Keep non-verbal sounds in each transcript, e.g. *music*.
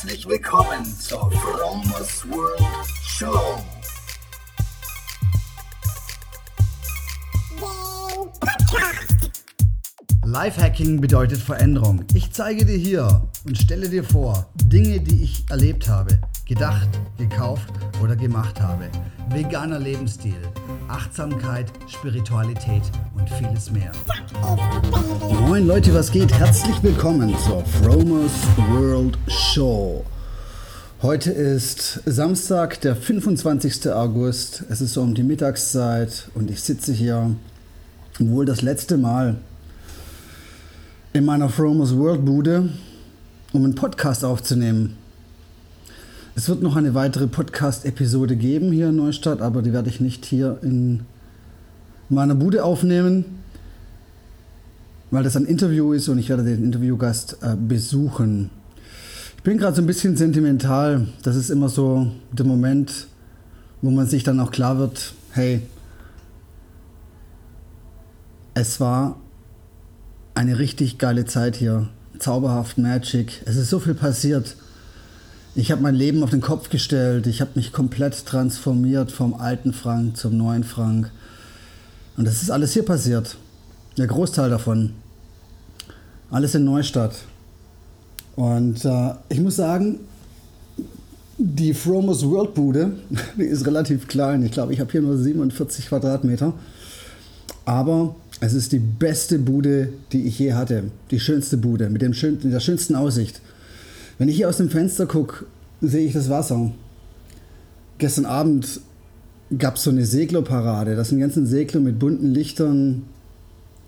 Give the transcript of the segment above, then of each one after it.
Herzlich willkommen zur Fromers World Show. Lifehacking bedeutet Veränderung. Ich zeige dir hier und stelle dir vor Dinge, die ich erlebt habe, gedacht, gekauft oder gemacht habe. Veganer Lebensstil, Achtsamkeit, Spiritualität und vieles mehr. Moin Leute, was geht? Herzlich willkommen zur Fromers World Show. Heute ist Samstag, der 25. August. Es ist so um die Mittagszeit und ich sitze hier wohl das letzte Mal in meiner Fromers World Bude, um einen Podcast aufzunehmen. Es wird noch eine weitere Podcast-Episode geben hier in Neustadt, aber die werde ich nicht hier in meiner Bude aufnehmen, weil das ein Interview ist und ich werde den Interviewgast äh, besuchen. Ich bin gerade so ein bisschen sentimental. Das ist immer so der Moment, wo man sich dann auch klar wird, hey, es war eine richtig geile Zeit hier. Zauberhaft, Magic. Es ist so viel passiert. Ich habe mein Leben auf den Kopf gestellt. Ich habe mich komplett transformiert vom alten Frank zum neuen Frank. Und das ist alles hier passiert. Der Großteil davon. Alles in Neustadt. Und äh, ich muss sagen, die Fromos World Bude, *laughs* die ist relativ klein. Ich glaube, ich habe hier nur 47 Quadratmeter. Aber es ist die beste Bude, die ich je hatte. Die schönste Bude mit, dem schön, mit der schönsten Aussicht. Wenn ich hier aus dem Fenster gucke, sehe ich das Wasser. Gestern Abend gab es so eine Seglerparade. Da sind ganzen Segler mit bunten Lichtern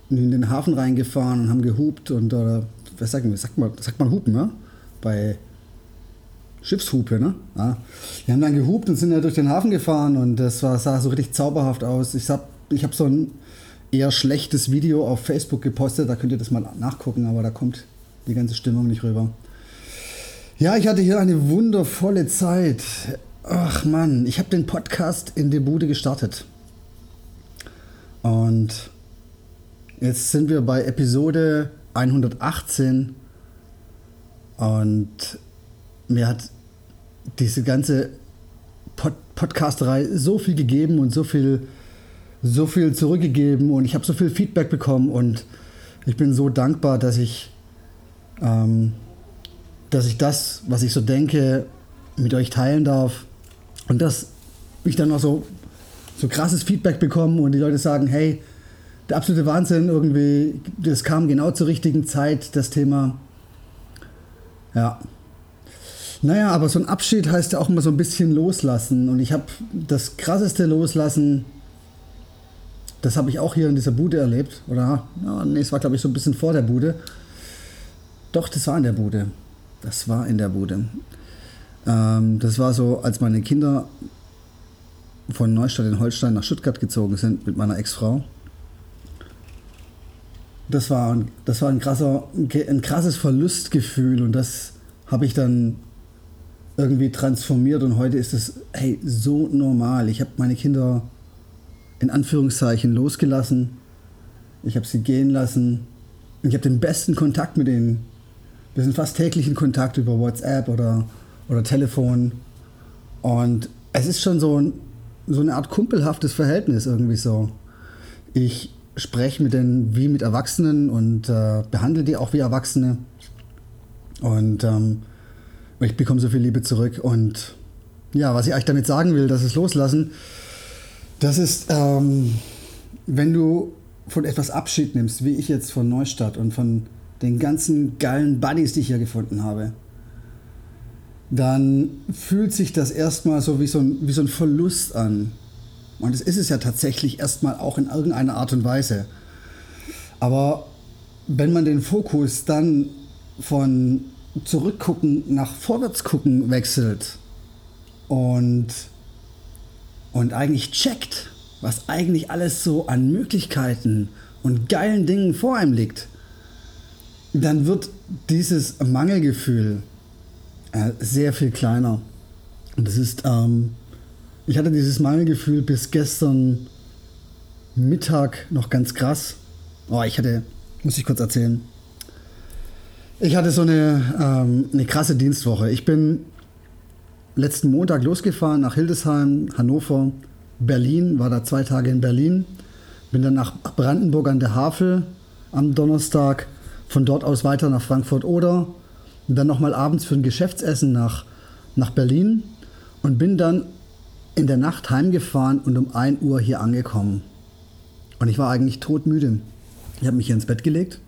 in den Hafen reingefahren und haben gehupt und oder was sagt man, sagt man, sagt man hupen, ne? Bei Schiffshupe, ne? Ja. Die haben dann gehupt und sind ja durch den Hafen gefahren und das war, sah so richtig zauberhaft aus. Ich habe ich hab so ein eher schlechtes Video auf Facebook gepostet. Da könnt ihr das mal nachgucken, aber da kommt die ganze Stimmung nicht rüber. Ja, ich hatte hier eine wundervolle Zeit. Ach Mann, ich habe den Podcast in der Bude gestartet. Und jetzt sind wir bei Episode 118. Und mir hat diese ganze Pod Podcasterei so viel gegeben und so viel so viel zurückgegeben und ich habe so viel Feedback bekommen und ich bin so dankbar, dass ich, ähm, dass ich das, was ich so denke, mit euch teilen darf und dass ich dann auch so, so krasses Feedback bekomme und die Leute sagen, hey, der absolute Wahnsinn irgendwie, das kam genau zur richtigen Zeit, das Thema. Ja. Naja, aber so ein Abschied heißt ja auch immer so ein bisschen loslassen und ich habe das krasseste Loslassen das habe ich auch hier in dieser Bude erlebt. Oder, ja, nee, es war, glaube ich, so ein bisschen vor der Bude. Doch, das war in der Bude. Das war in der Bude. Ähm, das war so, als meine Kinder von Neustadt in Holstein nach Stuttgart gezogen sind mit meiner Ex-Frau. Das war, das war ein, krasser, ein krasses Verlustgefühl und das habe ich dann irgendwie transformiert und heute ist es hey, so normal. Ich habe meine Kinder in Anführungszeichen losgelassen. Ich habe sie gehen lassen. Ich habe den besten Kontakt mit ihnen. Wir sind fast täglich in Kontakt über WhatsApp oder, oder Telefon. Und es ist schon so, ein, so eine Art kumpelhaftes Verhältnis irgendwie so. Ich spreche mit denen wie mit Erwachsenen und äh, behandle die auch wie Erwachsene. Und ähm, ich bekomme so viel Liebe zurück. Und ja, was ich euch damit sagen will, das ist loslassen. Das ist, ähm, wenn du von etwas Abschied nimmst, wie ich jetzt von Neustadt und von den ganzen geilen Buddies, die ich hier gefunden habe, dann fühlt sich das erstmal so wie so ein, wie so ein Verlust an. Und das ist es ja tatsächlich erstmal auch in irgendeiner Art und Weise. Aber wenn man den Fokus dann von zurückgucken nach vorwärts gucken wechselt und und eigentlich checkt, was eigentlich alles so an Möglichkeiten und geilen Dingen vor einem liegt, dann wird dieses Mangelgefühl äh, sehr viel kleiner. Und das ist, ähm, ich hatte dieses Mangelgefühl bis gestern Mittag noch ganz krass. Oh, ich hatte, muss ich kurz erzählen. Ich hatte so eine, ähm, eine krasse Dienstwoche. Ich bin letzten Montag losgefahren nach Hildesheim, Hannover, Berlin, war da zwei Tage in Berlin, bin dann nach Brandenburg an der Havel am Donnerstag, von dort aus weiter nach Frankfurt-Oder und dann nochmal abends für ein Geschäftsessen nach, nach Berlin und bin dann in der Nacht heimgefahren und um 1 Uhr hier angekommen. Und ich war eigentlich todmüde. Ich habe mich hier ins Bett gelegt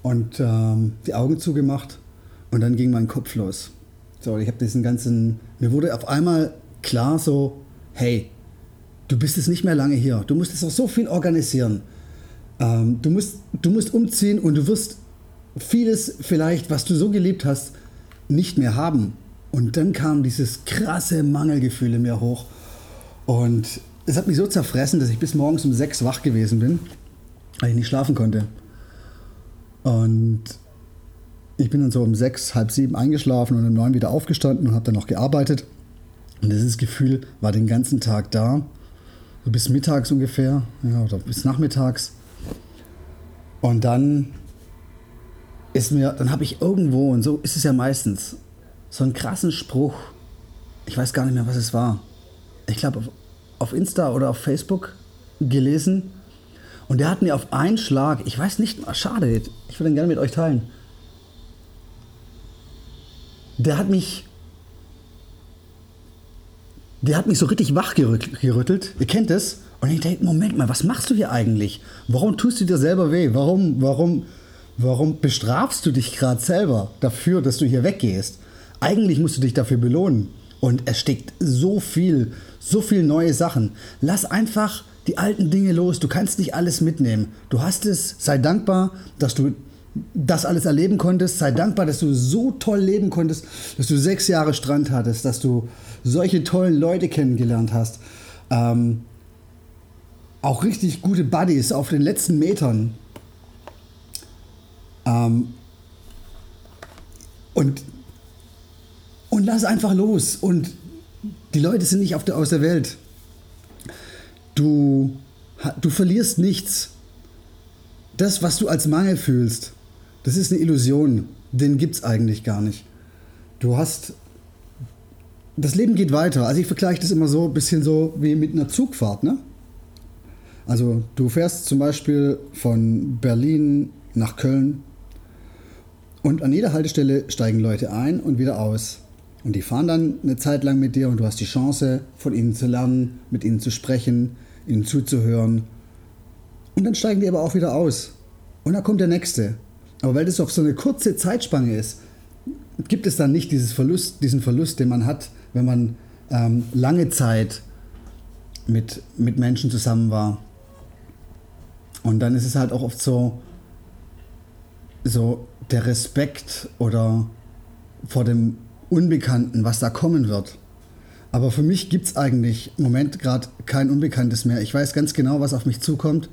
und ähm, die Augen zugemacht und dann ging mein Kopf los. So, ich habe diesen ganzen, mir wurde auf einmal klar so, hey, du bist jetzt nicht mehr lange hier, du musst jetzt noch so viel organisieren. Ähm, du, musst, du musst umziehen und du wirst vieles vielleicht, was du so geliebt hast, nicht mehr haben. Und dann kam dieses krasse Mangelgefühl in mir hoch. Und es hat mich so zerfressen, dass ich bis morgens um sechs wach gewesen bin, weil ich nicht schlafen konnte. Und ich bin dann so um sechs, halb sieben eingeschlafen und um neun wieder aufgestanden und habe dann noch gearbeitet. Und dieses Gefühl war den ganzen Tag da, so bis mittags ungefähr, ja, oder bis nachmittags. Und dann ist mir, dann habe ich irgendwo, und so ist es ja meistens, so einen krassen Spruch, ich weiß gar nicht mehr, was es war. Ich glaube, auf, auf Insta oder auf Facebook gelesen und der hat mir auf einen Schlag, ich weiß nicht, schade, ich würde ihn gerne mit euch teilen. Der hat mich, der hat mich so richtig wach gerüttelt. Ihr kennt es. Und ich denke, Moment mal, was machst du hier eigentlich? Warum tust du dir selber weh? Warum, warum, warum bestrafst du dich gerade selber dafür, dass du hier weggehst? Eigentlich musst du dich dafür belohnen. Und es steckt so viel, so viel neue Sachen. Lass einfach die alten Dinge los. Du kannst nicht alles mitnehmen. Du hast es. Sei dankbar, dass du das alles erleben konntest. Sei dankbar, dass du so toll leben konntest, dass du sechs Jahre Strand hattest, dass du solche tollen Leute kennengelernt hast. Ähm, auch richtig gute Buddies auf den letzten Metern. Ähm, und, und lass einfach los. Und die Leute sind nicht auf der, aus der Welt. Du, du verlierst nichts. Das, was du als Mangel fühlst, das ist eine Illusion. Den gibt es eigentlich gar nicht. Du hast. Das Leben geht weiter. Also ich vergleiche das immer so ein bisschen so wie mit einer Zugfahrt. Ne? Also du fährst zum Beispiel von Berlin nach Köln und an jeder Haltestelle steigen Leute ein und wieder aus. Und die fahren dann eine Zeit lang mit dir und du hast die Chance, von ihnen zu lernen, mit ihnen zu sprechen, ihnen zuzuhören. Und dann steigen die aber auch wieder aus. Und dann kommt der nächste. Aber weil das auf so eine kurze Zeitspanne ist, gibt es dann nicht dieses Verlust, diesen Verlust, den man hat, wenn man ähm, lange Zeit mit, mit Menschen zusammen war. Und dann ist es halt auch oft so, so der Respekt oder vor dem Unbekannten, was da kommen wird. Aber für mich gibt es eigentlich im Moment gerade kein Unbekanntes mehr. Ich weiß ganz genau, was auf mich zukommt.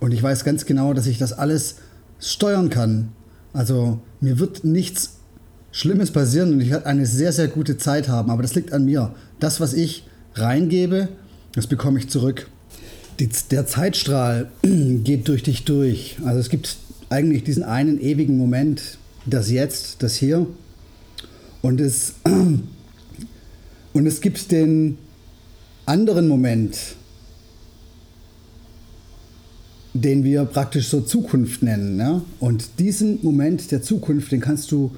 Und ich weiß ganz genau, dass ich das alles steuern kann. Also mir wird nichts Schlimmes passieren und ich werde eine sehr, sehr gute Zeit haben. Aber das liegt an mir. Das, was ich reingebe, das bekomme ich zurück. Die, der Zeitstrahl *clears throat* geht durch dich durch. Also es gibt eigentlich diesen einen ewigen Moment, das Jetzt, das Hier. Und es, *clears throat* und es gibt den anderen Moment, den wir praktisch so Zukunft nennen. Ne? Und diesen Moment der Zukunft, den kannst du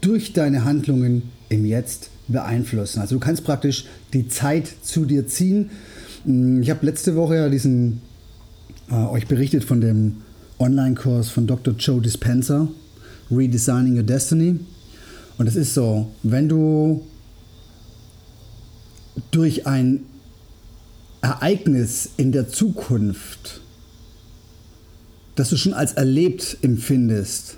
durch deine Handlungen im Jetzt beeinflussen. Also du kannst praktisch die Zeit zu dir ziehen. Ich habe letzte Woche ja diesen äh, euch berichtet von dem Online-Kurs von Dr. Joe Dispenza, Redesigning Your Destiny. Und es ist so, wenn du durch ein Ereignis in der Zukunft, das du schon als erlebt empfindest,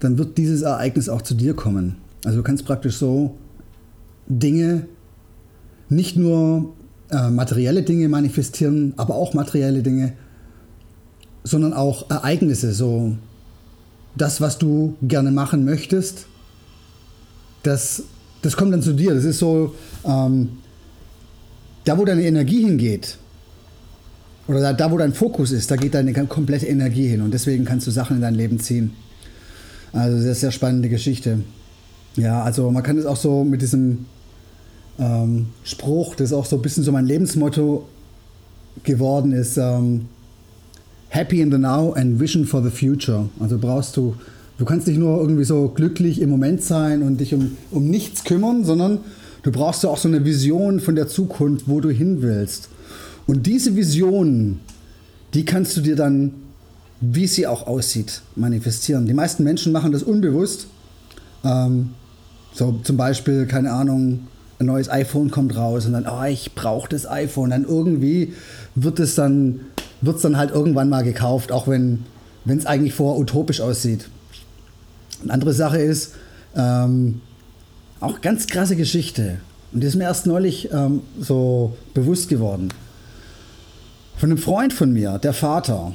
dann wird dieses Ereignis auch zu dir kommen. Also du kannst praktisch so Dinge, nicht nur äh, materielle Dinge manifestieren, aber auch materielle Dinge, sondern auch Ereignisse, so das, was du gerne machen möchtest, das, das kommt dann zu dir. Das ist so, ähm, da wo deine Energie hingeht, oder da, da, wo dein Fokus ist, da geht deine komplette Energie hin und deswegen kannst du Sachen in dein Leben ziehen. Also sehr, sehr spannende Geschichte. Ja, also man kann es auch so mit diesem ähm, Spruch, das ist auch so ein bisschen so mein Lebensmotto geworden ist, ähm, Happy in the Now and Vision for the Future. Also brauchst du, du kannst nicht nur irgendwie so glücklich im Moment sein und dich um, um nichts kümmern, sondern du brauchst ja auch so eine Vision von der Zukunft, wo du hin willst. Und diese Vision, die kannst du dir dann, wie sie auch aussieht, manifestieren. Die meisten Menschen machen das unbewusst. Ähm, so zum Beispiel, keine Ahnung, ein neues iPhone kommt raus und dann, oh, ich brauche das iPhone. Dann irgendwie wird es dann, wird's dann halt irgendwann mal gekauft, auch wenn es eigentlich vorher utopisch aussieht. Eine andere Sache ist, ähm, auch ganz krasse Geschichte. Und die ist mir erst neulich ähm, so bewusst geworden. Von einem Freund von mir, der Vater,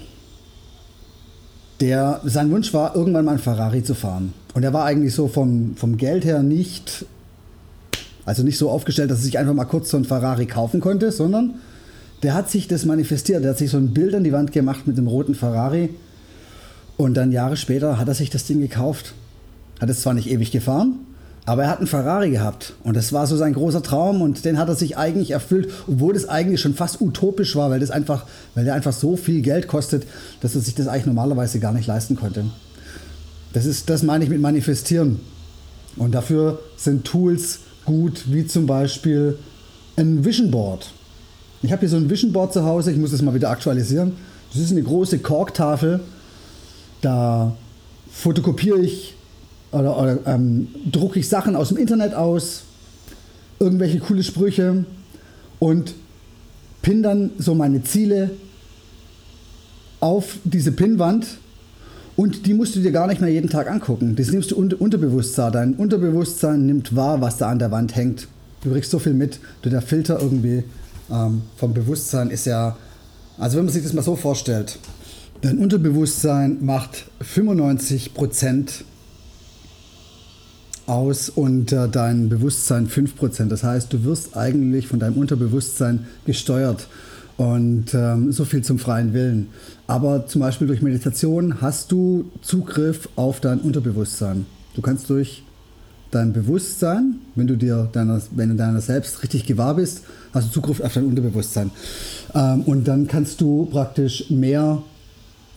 der, sein Wunsch war, irgendwann mal ein Ferrari zu fahren. Und er war eigentlich so vom, vom Geld her nicht, also nicht so aufgestellt, dass er sich einfach mal kurz so ein Ferrari kaufen konnte, sondern der hat sich das manifestiert. Der hat sich so ein Bild an die Wand gemacht mit dem roten Ferrari. Und dann Jahre später hat er sich das Ding gekauft. Hat es zwar nicht ewig gefahren, aber er hat einen Ferrari gehabt und das war so sein großer Traum und den hat er sich eigentlich erfüllt, obwohl das eigentlich schon fast utopisch war, weil das einfach, weil der einfach so viel Geld kostet, dass er sich das eigentlich normalerweise gar nicht leisten konnte. Das ist, das meine ich mit manifestieren. Und dafür sind Tools gut, wie zum Beispiel ein Vision Board. Ich habe hier so ein Vision Board zu Hause, ich muss das mal wieder aktualisieren. Das ist eine große Korktafel. Da fotokopiere ich oder, oder ähm, drucke ich Sachen aus dem Internet aus, irgendwelche coole Sprüche und pin dann so meine Ziele auf diese Pinnwand und die musst du dir gar nicht mehr jeden Tag angucken. Das nimmst du unter Unterbewusstsein. Dein Unterbewusstsein nimmt wahr, was da an der Wand hängt. Du kriegst so viel mit. Der Filter irgendwie ähm, vom Bewusstsein ist ja, also wenn man sich das mal so vorstellt, dein Unterbewusstsein macht 95 Prozent aus und äh, dein Bewusstsein 5%. Das heißt, du wirst eigentlich von deinem Unterbewusstsein gesteuert. Und ähm, so viel zum freien Willen. Aber zum Beispiel durch Meditation hast du Zugriff auf dein Unterbewusstsein. Du kannst durch dein Bewusstsein, wenn du dir deiner, wenn du deiner selbst richtig gewahr bist, hast du Zugriff auf dein Unterbewusstsein. Ähm, und dann kannst du praktisch mehr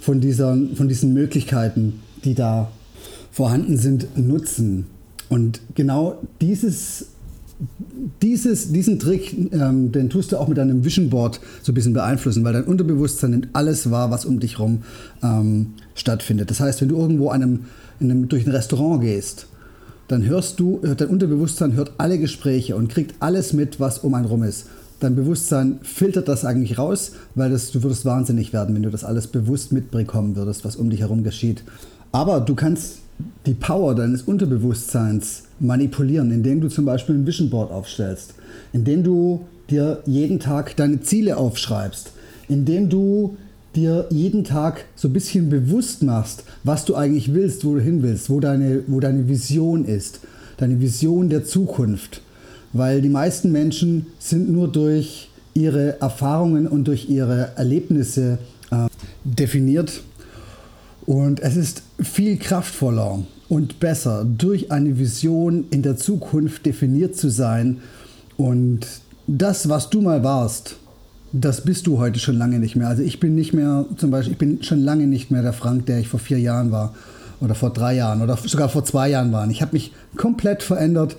von, dieser, von diesen Möglichkeiten, die da vorhanden sind, nutzen. Und genau dieses, dieses, diesen Trick, ähm, den tust du auch mit deinem Vision Board so ein bisschen beeinflussen, weil dein Unterbewusstsein nimmt alles wahr, was um dich herum ähm, stattfindet. Das heißt, wenn du irgendwo einem, einem, durch ein Restaurant gehst, dann hörst du, dein Unterbewusstsein hört alle Gespräche und kriegt alles mit, was um einen rum ist. Dein Bewusstsein filtert das eigentlich raus, weil das, du würdest wahnsinnig werden, wenn du das alles bewusst mitbekommen würdest, was um dich herum geschieht. Aber du kannst die Power deines Unterbewusstseins manipulieren, indem du zum Beispiel ein Vision Board aufstellst, indem du dir jeden Tag deine Ziele aufschreibst, indem du dir jeden Tag so ein bisschen bewusst machst, was du eigentlich willst, wo du hin willst, wo deine, wo deine Vision ist, deine Vision der Zukunft. Weil die meisten Menschen sind nur durch ihre Erfahrungen und durch ihre Erlebnisse äh, definiert und es ist viel kraftvoller und besser, durch eine Vision in der Zukunft definiert zu sein. Und das, was du mal warst, das bist du heute schon lange nicht mehr. Also ich bin nicht mehr, zum Beispiel, ich bin schon lange nicht mehr der Frank, der ich vor vier Jahren war oder vor drei Jahren oder sogar vor zwei Jahren war. Ich habe mich komplett verändert.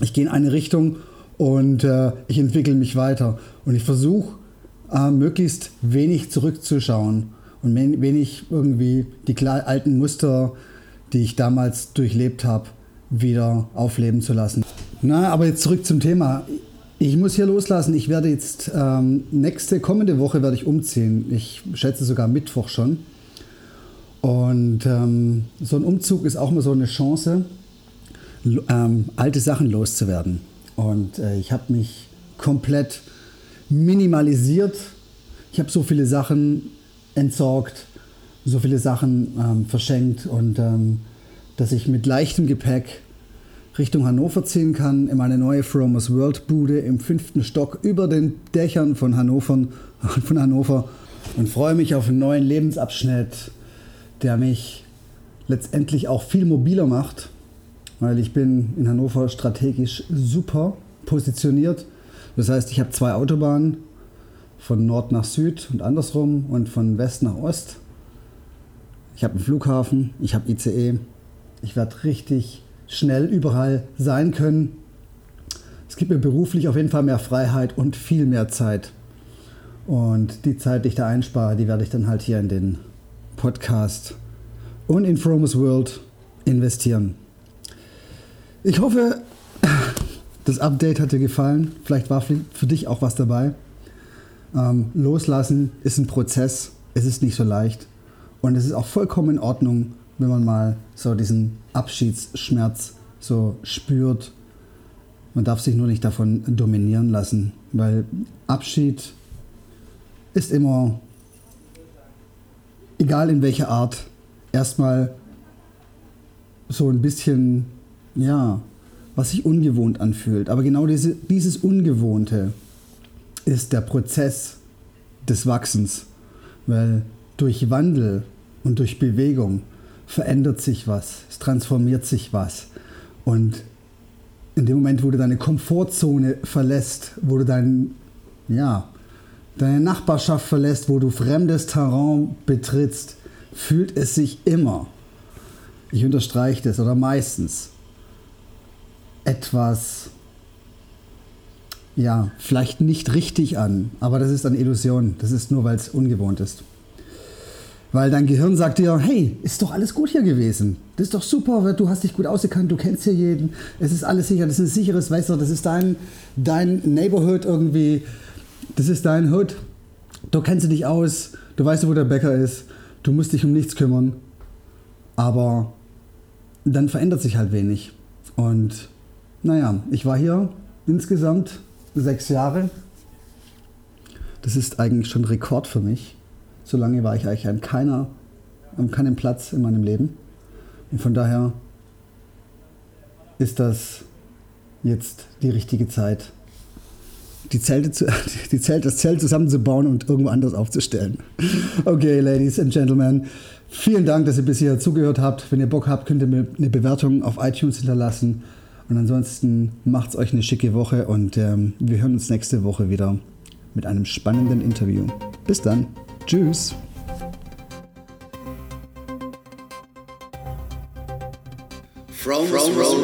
Ich gehe in eine Richtung und äh, ich entwickle mich weiter. Und ich versuche, äh, möglichst wenig zurückzuschauen und wenig irgendwie die alten Muster, die ich damals durchlebt habe, wieder aufleben zu lassen. Na, aber jetzt zurück zum Thema. Ich muss hier loslassen. Ich werde jetzt ähm, nächste kommende Woche werde ich umziehen. Ich schätze sogar Mittwoch schon. Und ähm, so ein Umzug ist auch mal so eine Chance, ähm, alte Sachen loszuwerden. Und äh, ich habe mich komplett minimalisiert. Ich habe so viele Sachen entsorgt, so viele Sachen ähm, verschenkt und ähm, dass ich mit leichtem Gepäck Richtung Hannover ziehen kann, in meine neue Fromers World Bude im fünften Stock über den Dächern von Hannover, *laughs* von Hannover und freue mich auf einen neuen Lebensabschnitt, der mich letztendlich auch viel mobiler macht, weil ich bin in Hannover strategisch super positioniert. Das heißt, ich habe zwei Autobahnen von Nord nach Süd und andersrum und von West nach Ost. Ich habe einen Flughafen, ich habe ICE. Ich werde richtig schnell überall sein können. Es gibt mir beruflich auf jeden Fall mehr Freiheit und viel mehr Zeit. Und die Zeit, die ich da einspare, die werde ich dann halt hier in den Podcast und in Fromus World investieren. Ich hoffe, das Update hat dir gefallen. Vielleicht war für dich auch was dabei. Ähm, loslassen ist ein Prozess. Es ist nicht so leicht. Und es ist auch vollkommen in Ordnung, wenn man mal so diesen Abschiedsschmerz so spürt. Man darf sich nur nicht davon dominieren lassen, weil Abschied ist immer, egal in welcher Art, erstmal so ein bisschen ja, was sich ungewohnt anfühlt. Aber genau diese, dieses Ungewohnte ist der Prozess des Wachsens, weil durch Wandel und durch Bewegung verändert sich was, es transformiert sich was. Und in dem Moment, wo du deine Komfortzone verlässt, wo du dein, ja, deine Nachbarschaft verlässt, wo du fremdes Terrain betrittst, fühlt es sich immer, ich unterstreiche das, oder meistens, etwas, ja, vielleicht nicht richtig an, aber das ist eine Illusion. Das ist nur, weil es ungewohnt ist. Weil dein Gehirn sagt dir, hey, ist doch alles gut hier gewesen. Das ist doch super, du hast dich gut ausgekannt, du kennst hier jeden. Es ist alles sicher, das ist ein sicheres, du, das ist dein, dein Neighborhood irgendwie. Das ist dein Hood. Du kennst dich aus, du weißt, wo der Bäcker ist, du musst dich um nichts kümmern. Aber dann verändert sich halt wenig. Und naja, ich war hier insgesamt sechs Jahre. Das ist eigentlich schon Rekord für mich. So lange war ich eigentlich an, keiner, an keinem Platz in meinem Leben. Und von daher ist das jetzt die richtige Zeit, die Zelte zu, *laughs* die Zelt, das Zelt zusammenzubauen und irgendwo anders aufzustellen. Okay, Ladies and Gentlemen, vielen Dank, dass ihr bis hier zugehört habt. Wenn ihr Bock habt, könnt ihr mir eine Bewertung auf iTunes hinterlassen. Und ansonsten macht's euch eine schicke Woche und ähm, wir hören uns nächste Woche wieder mit einem spannenden Interview. Bis dann. Tschüss. From, from, from,